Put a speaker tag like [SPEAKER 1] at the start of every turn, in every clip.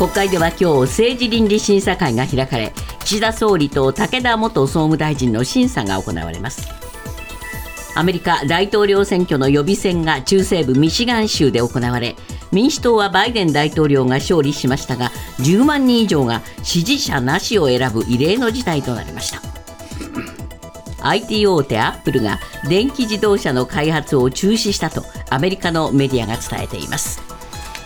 [SPEAKER 1] 国会では今日政治倫理審査会が開かれ岸田総理と武田元総務大臣の審査が行われます。アメリカ大統領選挙の予備選が中西部ミシガン州で行われ民主党はバイデン大統領が勝利しましたが10万人以上が支持者なしを選ぶ異例の事態となりました。IT 大手アップルが電気自動車の開発を中止したとアメリカのメディアが伝えています。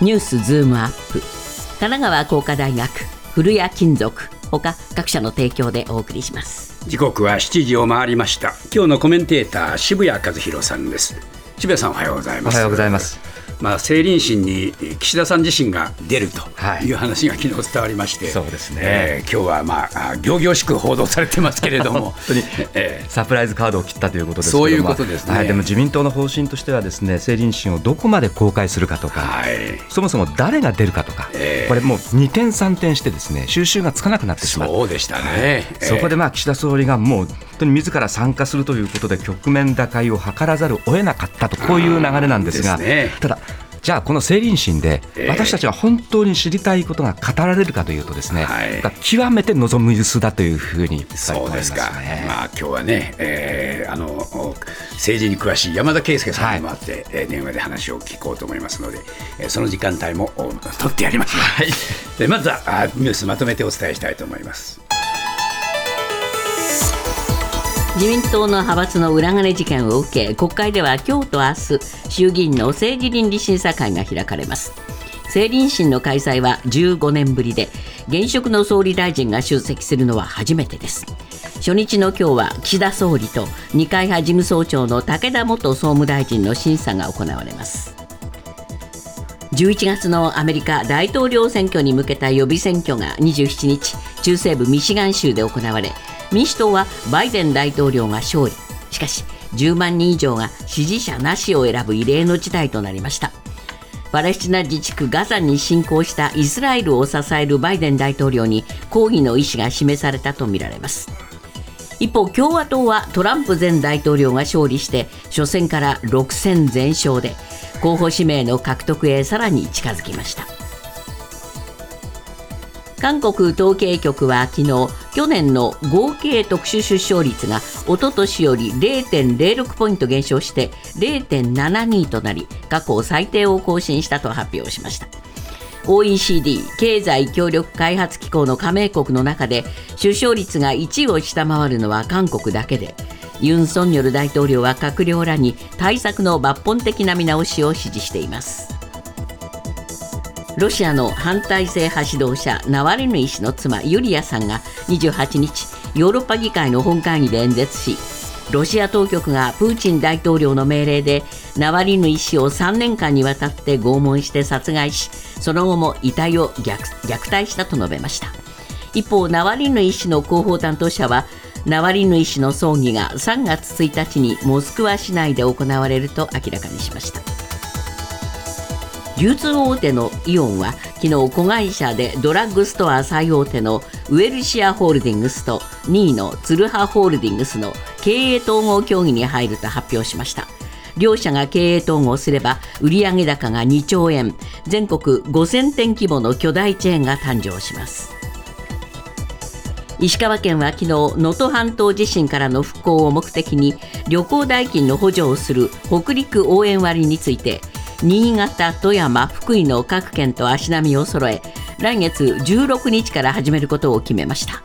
[SPEAKER 1] ニュースズームアップ。神奈川工科大学古谷金属ほか各社の提供でお送りします。
[SPEAKER 2] 時刻は7時を回りました。今日のコメンテーター渋谷和弘さんです。渋谷さんおはようございます。
[SPEAKER 3] おはようございます
[SPEAKER 2] まあ、政倫審に岸田さん自身が出るとい。う話が昨日伝わりまして、はい、
[SPEAKER 3] そうですね、
[SPEAKER 2] えー、今日はまあ仰々しく報道されてますけれども。本
[SPEAKER 3] 当に、えー、サプライズカードを切ったということですけ
[SPEAKER 2] どそういうことですね、
[SPEAKER 3] はい、でも自民党の方針としてはですね政倫審をどこまで公開するかとか、はい、そもそも誰が出るかとか、えー、これもう二転三転してですね収拾がつかなくなってしまう。
[SPEAKER 2] そうでしたね、
[SPEAKER 3] そこでまあ岸田総理がもう本当に自ら参加するということで局面打開を図らざるを得なかったとこういう流れなんですが、ね、ただじゃあこの成林審で私たちは本当に知りたいことが語られるかというとですね、はい、極めて望むユスだというふうに、ね、
[SPEAKER 2] そうですか、まあ今日はね、えー、あの政治に詳しい山田圭介さんにもあって、はい、電話で話を聞こうと思いますので、その時間帯も取ってやります、はい、でまずはニュースまとめてお伝えしたいと思います。
[SPEAKER 1] 自民党の派閥の裏金事件を受け国会では今日と明日衆議院の政治倫理審査会が開かれます。政倫審の開催は15年ぶりで現職の総理大臣が出席するのは初めてです。初日の今日は岸田総理と二階派事務総長の武田元総務大臣の審査が行われます。11月のアメリカ大統領選挙に向けた予備選挙が27日中西部ミシガン州で行われ民主党はバイデン大統領が勝利。しかし10万人以上が支持者なしを選ぶ異例の事態となりました。パレスチナ自治区ガザに侵攻したイスラエルを支えるバイデン大統領に抗議の意思が示されたとみられます。一方共和党はトランプ前大統領が勝利して初戦から6戦全勝で候補指名の獲得へさらに近づきました。韓国統計局は昨日去年の合計特殊出生率が一昨年より0.06ポイント減少して0.72となり過去最低を更新したと発表しました。OECD 経済協力開発機構の加盟国の中で出生率が1位を下回るのは韓国だけでユン・ソンニョル大統領は閣僚らに対策の抜本的な見直しを指示しています。ロシアの反体制派指導者ナワリヌイ氏の妻ユリアさんが28日ヨーロッパ議会の本会議で演説しロシア当局がプーチン大統領の命令でナワリヌイ氏を3年間にわたって拷問して殺害しその後も遺体を虐待したと述べました。一方ナワリヌイ氏の広報担当者はナワリヌイ氏の葬儀が3月1日にモスクワ市内で行われると明らかにしました。流通大手のイオンは昨日子会社でドラッグストア最大手のウェルシアホールディングスと2位のツルハホールディングスの経営統合協議に入ると発表しました。両社が経営統合すれば売上高が2兆円全国5000店規模の巨大チェーンが誕生します。石川県は昨日能登半島地震からの復興を目的に旅行代金の補助をする北陸応援割について新潟、富山、福井の各県と足並みを揃え来月16日から始めることを決めました。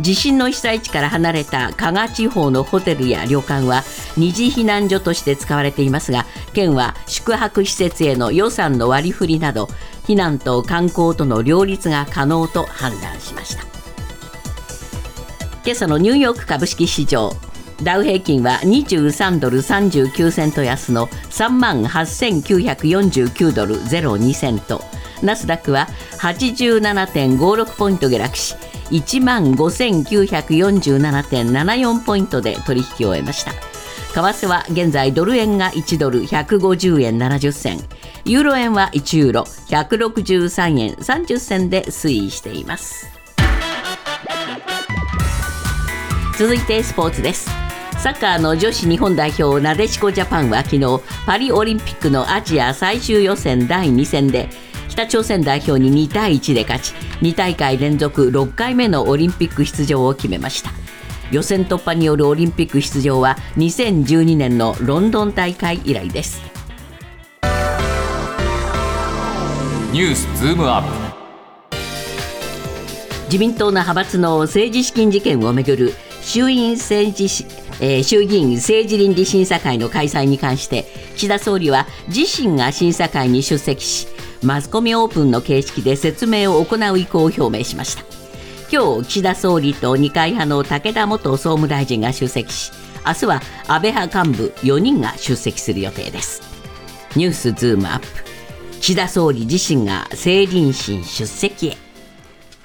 [SPEAKER 1] 地震の被災地から離れた加賀地方のホテルや旅館は二次避難所として使われていますが県は宿泊施設への予算の割り振りなど避難と観光との両立が可能と判断しました。今朝のニューヨーク株式市場。ダウ平均は23ドル39セント安の3万8949ドル02セント。ナスダックは87.56ポイント下落し1万5947.74ポイントで取引を終えました。為替は現在ドル円が1ドル150円70銭。ユーロ円は1ユーロ163円30銭で推移しています。続いてスポーツです。サッカーの女子日本代表なでしこジャパンは昨日パリオリンピックのアジア最終予選第2戦で北朝鮮代表に2対1で勝ち2大会連続6回目のオリンピック出場を決めました。予選突破によるオリンピック出場は2012年のロンドン大会以来です。
[SPEAKER 4] ニュースズームアップ。
[SPEAKER 1] 自民党の派閥の政治資金事件をめぐる衆院政治えー、衆議院政治倫理審査会の開催に関して岸田総理は自身が審査会に出席しマスコミオープンの形式で説明を行う意向を表明しました。今日岸田総理と二階派の武田元総務大臣が出席し明日は安倍派幹部4人が出席する予定です。ニュースズームアップ。岸田総理自身が政倫審出席へ。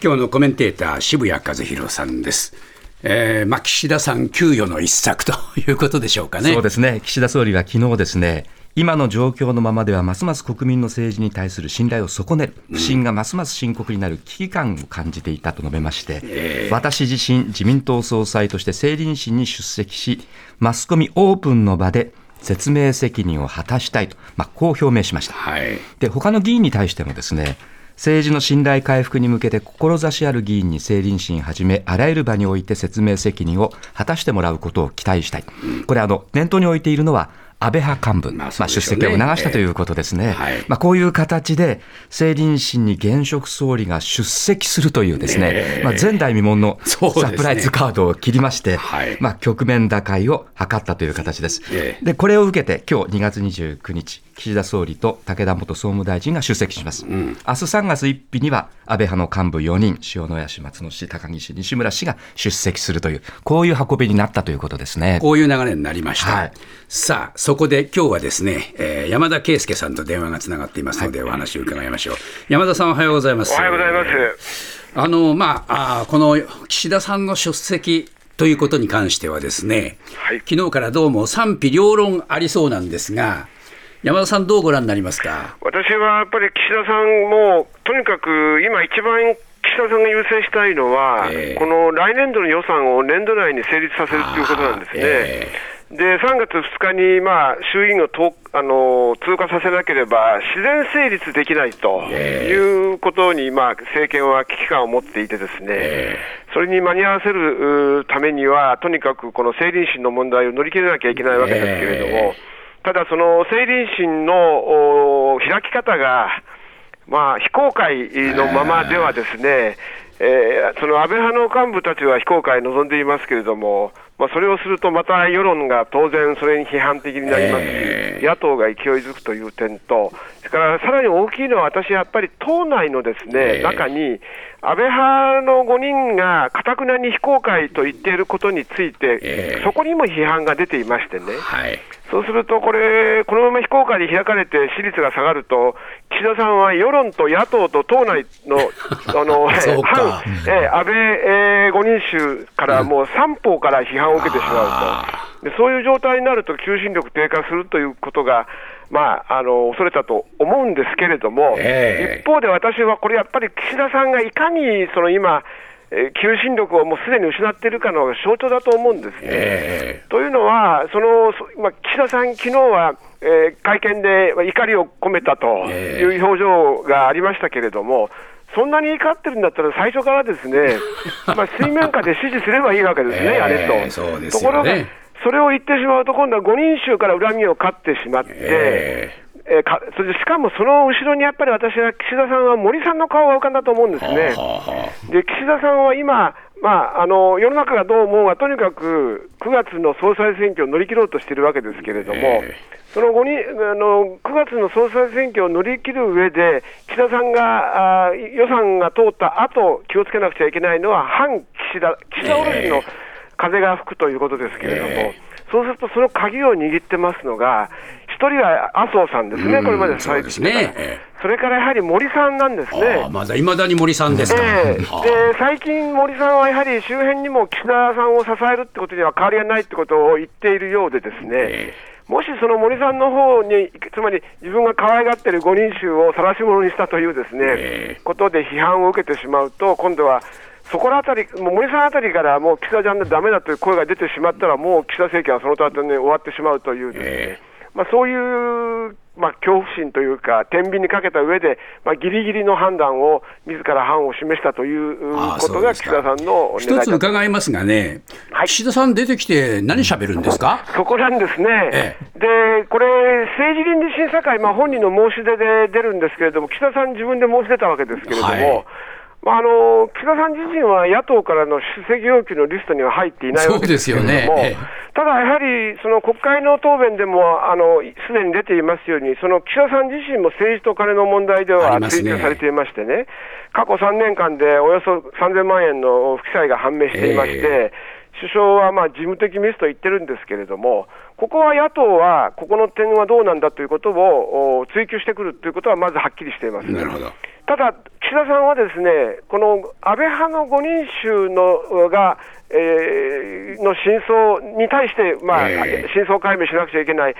[SPEAKER 2] 今日のコメンテーター渋谷和弘さんです。えーまあ、岸田さん、給与の一策ということでしょうかね。
[SPEAKER 3] そうですね岸田総理は昨日ですね今の状況のままではますます国民の政治に対する信頼を損ねる、不信がますます深刻になる危機感を感じていたと述べまして、えー、私自身、自民党総裁として政倫審に出席し、マスコミオープンの場で説明責任を果たしたいと、まあ、こう表明しました。はい、で他の議員に対してもですね政治の信頼回復に向けて志ある議員に政倫審はじめあらゆる場において説明責任を果たしてもらうことを期待したい、これあの念頭に置いているのは安倍派幹部、まあ、出席を促したということですね、えーはい、まあ、こういう形で、政倫審に現職総理が出席するというですね、え。ー、まあ、前代未聞のサプライズカードを切りまして、ねはい、まあ、局面打開を図ったという形です。えー、でこれを受けて、今日2月29日、岸田総理と武田元総務大臣が出席します。うん、明日3月1日には、安倍派の幹部4人、塩谷氏、松野氏、高木氏、西村氏が出席するという、こういう運びになったということですね。
[SPEAKER 2] こういう流れになりました。はい、さあ、そこで今日はですね、えー、山田圭介さんと電話がつながっていますので、お話を伺いましょう。山田さん、おはようございます。
[SPEAKER 5] おはようございます。
[SPEAKER 2] あの、まあ、あこの岸田さんの出席ということに関してはですね、はい、昨日からどうも賛否両論ありそうなんですが、山田さん、どうご覧になりますか？
[SPEAKER 5] 私はやっぱり岸田さんも、とにかく今、一番岸田さんが優先したいのは、えー、この来年度の予算を年度内に成立させるということなんですね。えー、で3月2日に、まあ、衆院をとあの通過させなければ、自然成立できないということに、まあ、政権は危機感を持っていて、ですね、それに間に合わせるためには、とにかくこの政倫審の問題を乗り切れなきゃいけないわけですけれども、ただ、その政倫審の開き方が、まあ、非公開のままではですね、えー、その安倍派の幹部たちは非公開を望んでいますけれども、まあ、それをするとまた世論が当然それに批判的になりますし、えー、野党が勢いづくという点と、それからさらに大きいのは、私、やっぱり党内のですね、えー、中に、安倍派の5人がかたくなに非公開と言っていることについて、えー、そこにも批判が出ていましてね、はい、そうすると、これ、このまま非公開で開かれて支持率が下がると、岸田さんは世論と野党と党内の あの反、えー、安倍、えー、5人衆からもう三方から批判を受けてしまうと、でそういう状態になると、求心力低下するということが、まあ、あの恐れたと思うんですけれども、えー、一方で私はこれやっぱり岸田さんがいかにその今、えー、求心力をもうすでに失っているかの象徴だと思うんですね。えー、というのは、そのまあ、岸田さん、昨日は、えー、会見で怒りを込めたという表情がありましたけれども、そんなに怒ってるんだったら、最初からですね、まあ、水面下で支持すればいいわけですね、あれと。ところがそれを言ってしまうと、今度は5人衆から恨みを買ってしまって、えーえー、かそれでしかもその後ろにやっぱり私は岸田さんは森さんの顔が浮かんだと思うんですね。で岸田さんは今、まあ、あの世の中がどう思うが、とにかく9月の総裁選挙を乗り切ろうとしているわけですけれども、えー、その後にあの9月の総裁選挙を乗り切る上で、岸田さんがあ予算が通った後気をつけなくちゃいけないのは、反岸田、岸田おろしの、えー風が吹くということですけれども、えー、そうするとその鍵を握ってますのが、一人は麻生さんですね、これまで
[SPEAKER 2] そうですね、
[SPEAKER 5] それからやはり森さんなんですね。
[SPEAKER 2] まだいまだに森さんですか、えー、で
[SPEAKER 5] 最近、森さんはやはり周辺にも岸田さんを支えるってことには変わりがないってことを言っているようで、ですね、えー、もしその森さんの方に、つまり自分が可愛がってる5人衆を晒し者にしたというですね、えー、ことで批判を受けてしまうと、今度はそこらあたり、もう森さんあたりからもう岸田ちゃんでだめだという声が出てしまったら、もう岸田政権はそのと後に終わってしまうという、ね、えー、まあ、そういうまあ、恐怖心というか、天秤にかけた上で、まあ、ぎりぎりの判断を、自ら判を示したということが、岸田さんの
[SPEAKER 2] 一つ伺いますがね、はい、岸田さん出てきて、何しゃべるんですか？
[SPEAKER 5] そこなんですね、ええ、でこれ、政治倫理審査会、まあ、本人の申し出で出るんですけれども、岸田さん、自分で申し出たわけですけれども、はいまあ、あの岸田さん自身は野党からの出席要求のリストには入っていないわけですけれども、ね、ただやはりその国会の答弁でもすでに出ていますように、その岸田さん自身も政治と金の問題では追及されていましてね、ね過去3年間でおよそ3000万円の不記載が判明していまして、えー首相はまあ事務的ミスと言ってるんですけれども、ここは野党は、ここの点はどうなんだということを追及してくるということは、まずはっきりしています。
[SPEAKER 2] なるほど
[SPEAKER 5] ただ、岸田さんはですね、この安倍派の5人衆のが、えー、の真相に対して、まあ、えー、真相解明しなくちゃいけない、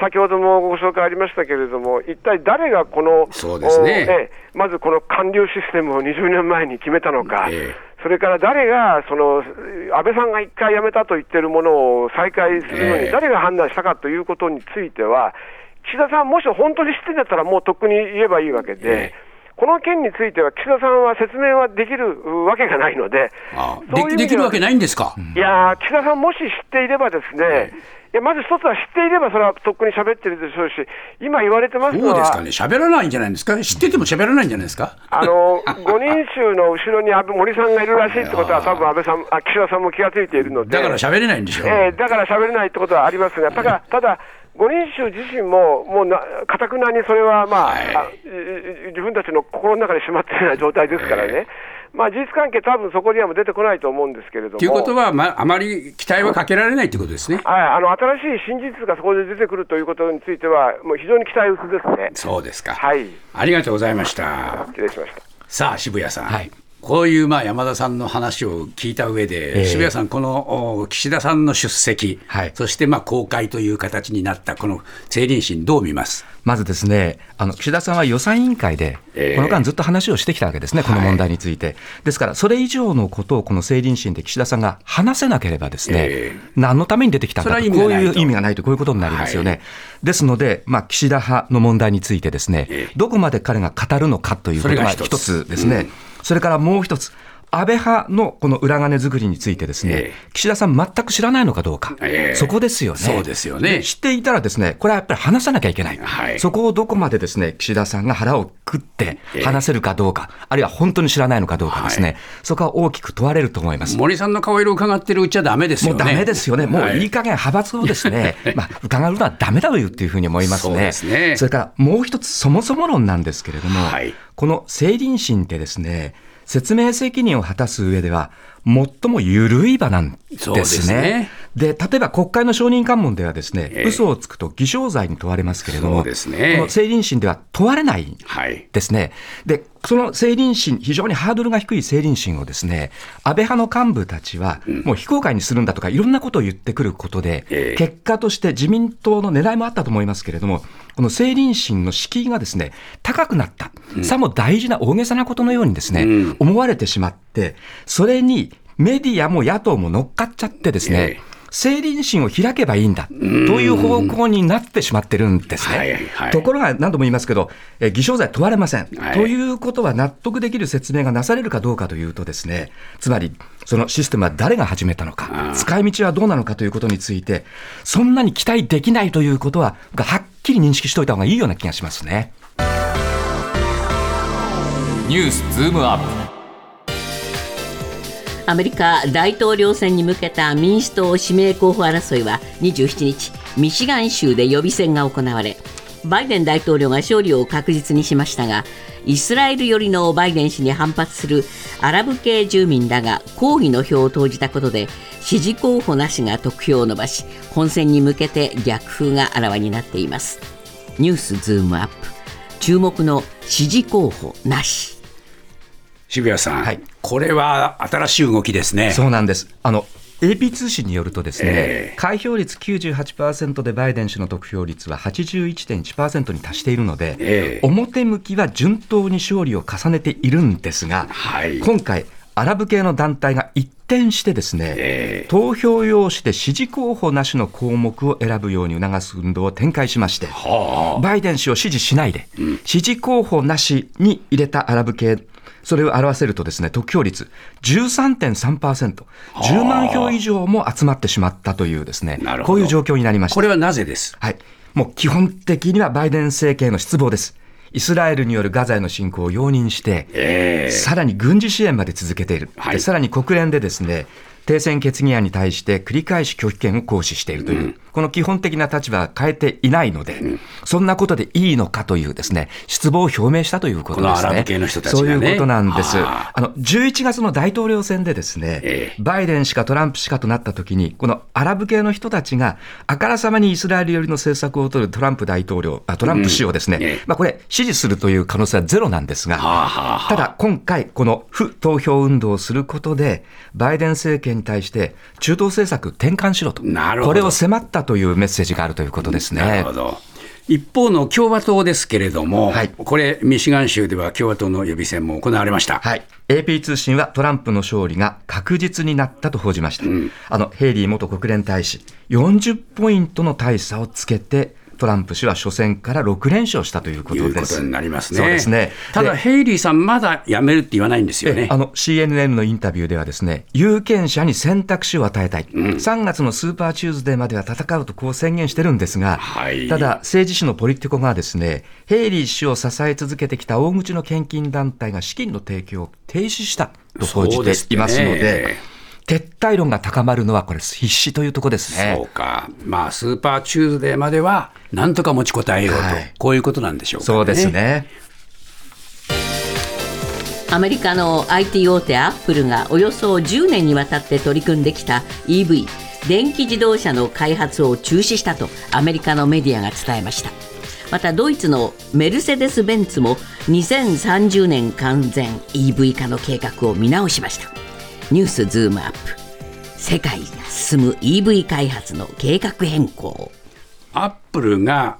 [SPEAKER 5] 先ほどもご紹介ありましたけれども、一体誰がこの、
[SPEAKER 2] そうですね、
[SPEAKER 5] まずこの官僚システムを20年前に決めたのか。えーそれから誰がその安倍さんが一回辞めたと言ってるものを再開するのに、誰が判断したかということについては、岸田さん、もし本当に知ってんだったら、もうとっくに言えばいいわけで。この件については、岸田さんは説明はできるわけがないので、
[SPEAKER 2] ああでできるわけないんですか？
[SPEAKER 5] いや岸田さん、もし知っていればですね、い。やまず一つは知っていれば、それはとっくに喋ってるでしょうし、今言われてますの
[SPEAKER 2] は、そうですかね、喋らないんじゃないですか、知ってても喋らないんじゃないですか？
[SPEAKER 5] あの5人衆の後ろに安倍森さんがいるらしいってことは、多分安倍さんあ、岸田さんも気がついているので、
[SPEAKER 2] だから喋れないんでしょう、
[SPEAKER 5] えー、だから喋れないってことはありますが、ただ、ただ五人衆自身も、もうかたくなにそれは、まあ、はい、自分たちの心の中にしまっているような状態ですからね。まあ、事実関係、多分そこにはも出てこないと思うんですけれども。
[SPEAKER 2] ということは、まあ、あまり期待はかけられないということですね、
[SPEAKER 5] はい、あの新しい真実がそこで出てくるということについては、もう非常に期待薄ですね。
[SPEAKER 2] そうですか、
[SPEAKER 5] はい、
[SPEAKER 2] ありがとうございました。
[SPEAKER 5] 失礼しました
[SPEAKER 2] さあ、渋谷さん。はいこういうまあ山田さんの話を聞いた上で、えー、渋谷さん、この岸田さんの出席、はい、そしてまあ公開という形になったこの政倫審、どう見ます？
[SPEAKER 3] まずですね、あの岸田さんは予算委員会で、この間ずっと話をしてきたわけですね、この問題について。はい、ですから、それ以上のことをこの政倫審で岸田さんが話せなければですね、えー、何のために出てきたんだと、こういう意味がないと、こういうことになりますよね。はい、ですので、まあ、岸田派の問題についてですね、えー、どこまで彼が語るのかということが一つ。ですね。それからもう一つ、安倍派のこの裏金作りについてですね、えー、岸田さん全く知らないのかどうか、えー、そこですよね。
[SPEAKER 2] そうですよね。
[SPEAKER 3] 知っていたらですね、これはやっぱり話さなきゃいけない。はい、そこをどこまでですね、岸田さんが腹をくって話せるかどうか、えー、あるいは本当に知らないのかどうかですね、はい、そこは大きく問われると思います。
[SPEAKER 2] 森さんの顔色を伺ってるうちはダメですよね。
[SPEAKER 3] もうダメですよね。もういい加減派閥をですね、まあ、伺うのはダメだというっていうふうに思いますね。そうですね。それからもう一つ、そもそも論なんですけれども、はい、この政倫審ってですね、説明責任を果たす上では、最も緩い場なんですね。で、ね、例えば国会の承認喚問ではですね、えー、嘘をつくと偽証罪に問われますけれども、ね、この政倫審では問われないですね。はい、で、その政倫審、非常にハードルが低い政倫審をですね、安倍派の幹部たちは、もう非公開にするんだとか、いろんなことを言ってくることで、えー、結果として自民党の狙いもあったと思いますけれども、この政倫審の敷居がですね、高くなった、うん、さも大事な大げさなことのようにですね、うん、思われてしまって、それにメディアも野党も乗っかっちゃってですね、政倫審を開けばいいんだという方向になってしまってるんですね。はいはい、ところが何度も言いますけど、え偽証罪問われません、はい、ということは納得できる説明がなされるかどうかというとですね、つまりそのシステムは誰が始めたのか、使い道はどうなのかということについて、そんなに期待できないということは、はっきり認識しておいた方がいいような気がしますね。
[SPEAKER 4] ニュースズームアップ
[SPEAKER 1] アメリカ大統領選に向けた民主党指名候補争いは27日ミシガン州で予備選が行われバイデン大統領が勝利を確実にしましたがイスラエル寄りのバイデン氏に反発するアラブ系住民らが抗議の票を投じたことで支持候補なしが得票を伸ばし本選に向けて逆風があらわになっています。ニュースズームアップ。注目の支持候補なし。
[SPEAKER 2] 渋谷さん、はい、これは新しい動きですね。
[SPEAKER 3] そうなんです。あの AP 通信によるとですね、えー、開票率98%でバイデン氏の得票率は81.1%に達しているので、えー、表向きは順当に勝利を重ねているんですが、はい、今回アラブ系の団体が一転してですね、えー、投票用紙で支持候補なしの項目を選ぶように促す運動を展開しまして、はあ、バイデン氏を支持しないで、うん、支持候補なしに入れたアラブ系それを表せるとですね、得票率13.3%、10万票以上も集まってしまったというですね、こういう状況になりました。
[SPEAKER 2] これはなぜです？
[SPEAKER 3] はい。もう基本的にはバイデン政権の失望です。イスラエルによるガザへの侵攻を容認して、えー、さらに軍事支援まで続けている、はい、さらに国連でですね停戦決議案に対して繰り返し拒否権を行使しているという、うん、この基本的な立場は変えていないので、うん、そんなことでいいのかというですね、失望を表明したということですね。
[SPEAKER 2] ね。
[SPEAKER 3] そういうことなんです。あの、11月の大統領選でですね、えー、バイデンしかトランプしかとなったときに、このアラブ系の人たちが、あからさまにイスラエル寄りの政策を取るトランプ大統領、あトランプ氏をですね、うん。えー、まあこれ、支持するという可能性はゼロなんですが、ただ今回、この不投票運動をすることで、バイデン政権に対して中東政策転換しろと、これを迫ったというメッセージがあるということですね。
[SPEAKER 2] なるほど。一方の共和党ですけれども、はい、これ、ミシガン州では共和党の予備選も行われました、
[SPEAKER 3] はい、AP 通信はトランプの勝利が確実になったと報じました、うん、あのヘイリー元国連大使、40ポイントの大差をつけて、トランプ氏は初戦から6連勝したということです。
[SPEAKER 2] いうことになりますね。そうですね。ただ、ヘイリーさん、まだ辞めるって言わないんですよね。
[SPEAKER 3] あの、CNN のインタビューではですね、有権者に選択肢を与えたい。うん、3月のスーパーチューズデーまでは戦うとこう宣言してるんですが、はい、ただ、政治誌のポリティコがですね、ヘイリー氏を支え続けてきた大口の献金団体が資金の提供を停止したと報じていますので、撤退論が高まるのは、これ、必至というところですね。
[SPEAKER 2] そうか、まあ、スーパーチューズデーまでは、なんとか持ちこたえようと、はい、こういうことなんでしょうか、
[SPEAKER 3] ね、そうですね。
[SPEAKER 1] アメリカの IT 大手アップルがおよそ10年にわたって取り組んできた EV 電気自動車の開発を中止したとアメリカのメディアが伝えました。またドイツのメルセデス・ベンツも2030年完全 EV 化の計画を見直しましたニュースズームアップ世界が進む EV 開発の計画変更
[SPEAKER 2] アップルが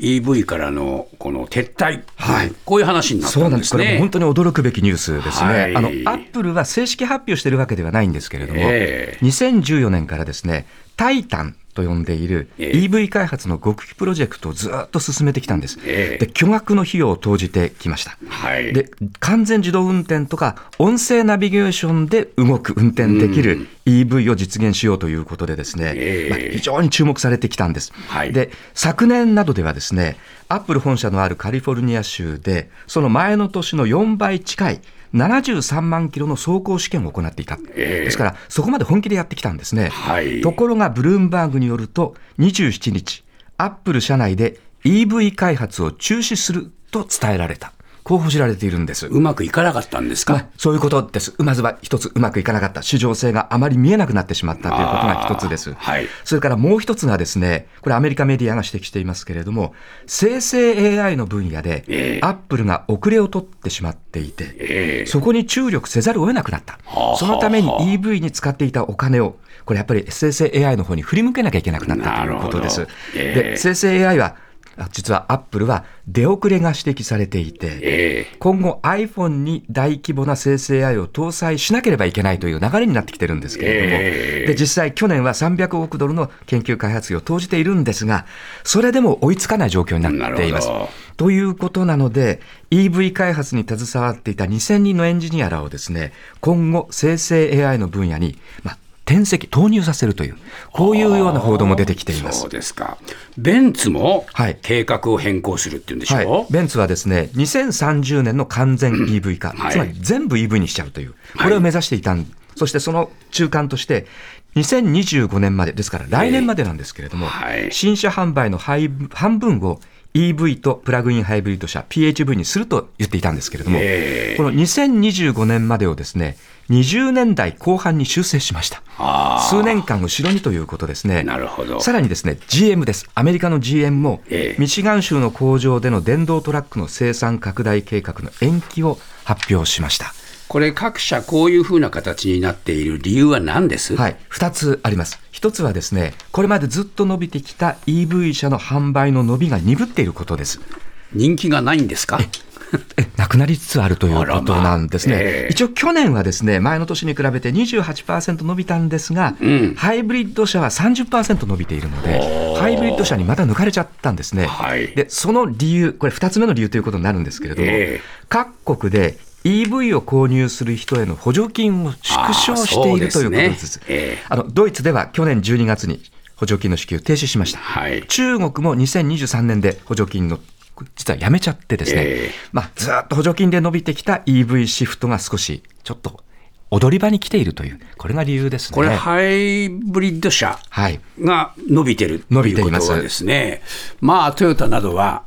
[SPEAKER 2] EV からのこの撤退、はい、こういう話になったんですね。そうなんです。こ
[SPEAKER 3] れ本当に驚くべきニュースですね。はい、あのアップルは正式発表しているわけではないんですけれども、えー、2014年からですね、タイタンと呼んでいる EV 開発の極秘プロジェクトをずっと進めてきたんです。で巨額の費用を投じてきました。はい、で完全自動運転とか音声ナビゲーションで動く運転できる EV を実現しようということでですね、まあ、非常に注目されてきたんです。はい、で昨年などではですねアップル本社のあるカリフォルニア州でその前の年の4倍近い73万キロの走行試験を行っていた、えー、ですから、そこまで本気でやってきたんですね。はい、ところが、ブルームバーグによると、27日、アップル社内で EV 開発を中止すると伝えられた。こう報じられているんです。
[SPEAKER 2] うまくいかなかったんですか、まあ、
[SPEAKER 3] そういうことです。まずは一つうまくいかなかった。市場性があまり見えなくなってしまったということが一つです。はい、それからもう一つがですね、これアメリカメディアが指摘していますけれども、生成 AI の分野で、えー、アップルが遅れを取ってしまっていて、えー、そこに注力せざるを得なくなった。そのために EV に使っていたお金を、これやっぱり生成 AI の方に振り向けなきゃいけなくなったということです。えー、で生成 AI は実はアップルは出遅れが指摘されていて、えー、今後 iPhone に大規模な生成 AI を搭載しなければいけないという流れになってきてるんですけれども、えー、で実際去年は300億ドルの研究開発費を投じているんですが、それでも追いつかない状況になっています。ということなので、EV 開発に携わっていた2000人のエンジニアらをですね、今後生成 AI の分野に、まあ、転籍、投入させるという、こういうような報道も出てきています。
[SPEAKER 2] そうですか、ベンツも計画を変更するっていうんでしょう、はい、
[SPEAKER 3] ベンツはですね2030年の完全 EV 化、うんはい、つまり全部 EV にしちゃうという、これを目指していたん、はい、そしてその中間として、2025年まで、ですから来年までなんですけれども、新車販売の半分を EV とプラグインハイブリッド車 PHV にすると言っていたんですけれども、この2025年までをですね20年代後半に修正しました。数年間後ろにということですね。なるほど。さらにですね、GM です。アメリカの GM も、えミシガン州の工場での電動トラックの生産拡大計画の延期を発表しました。
[SPEAKER 2] これ、各社、こういうふうな形になっている理由は何です？
[SPEAKER 3] はい、2つあります。1つはですね、これまでずっと伸びてきた EV 車の販売の伸びが鈍っていることです。
[SPEAKER 2] 人気がないんですか？
[SPEAKER 3] な なくなりつつあるということなんですね。まあえー、一応去年はですね、前の年に比べて28%伸びたんですが、うん、ハイブリッド車は30%伸びているので、ハイブリッド車にまた抜かれちゃったんですね。はい、で、その理由、これ2つ目の理由ということになるんですけれども、えー、各国で EV を購入する人への補助金を縮小しているということです。あ、ねえー、あのドイツでは去年12月に補助金の支給停止しました。はい、中国も2023年で補助金の実はやめちゃってですね、えー、まあ、ずっと補助金で伸びてきた EV シフトが少しちょっと踊り場に来ているという、これが理由ですね。
[SPEAKER 2] これ、ハイブリッド車が伸びてる、伸びていますですね。まあ、トヨタなどは、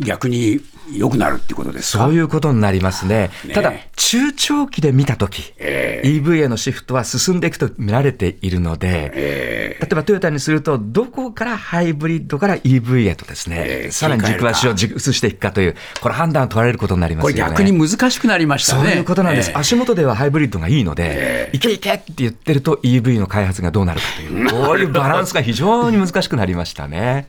[SPEAKER 2] 逆に良くなるってことです
[SPEAKER 3] そういうことになりますね。ねただ、中長期で見たとき、えー、EV へのシフトは進んでいくと見られているので、えー、例えばトヨタにすると、どこからハイブリッドから EV へとですね、えー、さらに軸足を移していくかという、これ判断を取られることになりますよね。これ
[SPEAKER 2] 逆に難しくなりましたね。
[SPEAKER 3] そういうことなんです。足元ではハイブリッドがいいので、いけいけって言ってると EV の開発がどうなるかという、こういうバランスが非常に難しくなりましたね。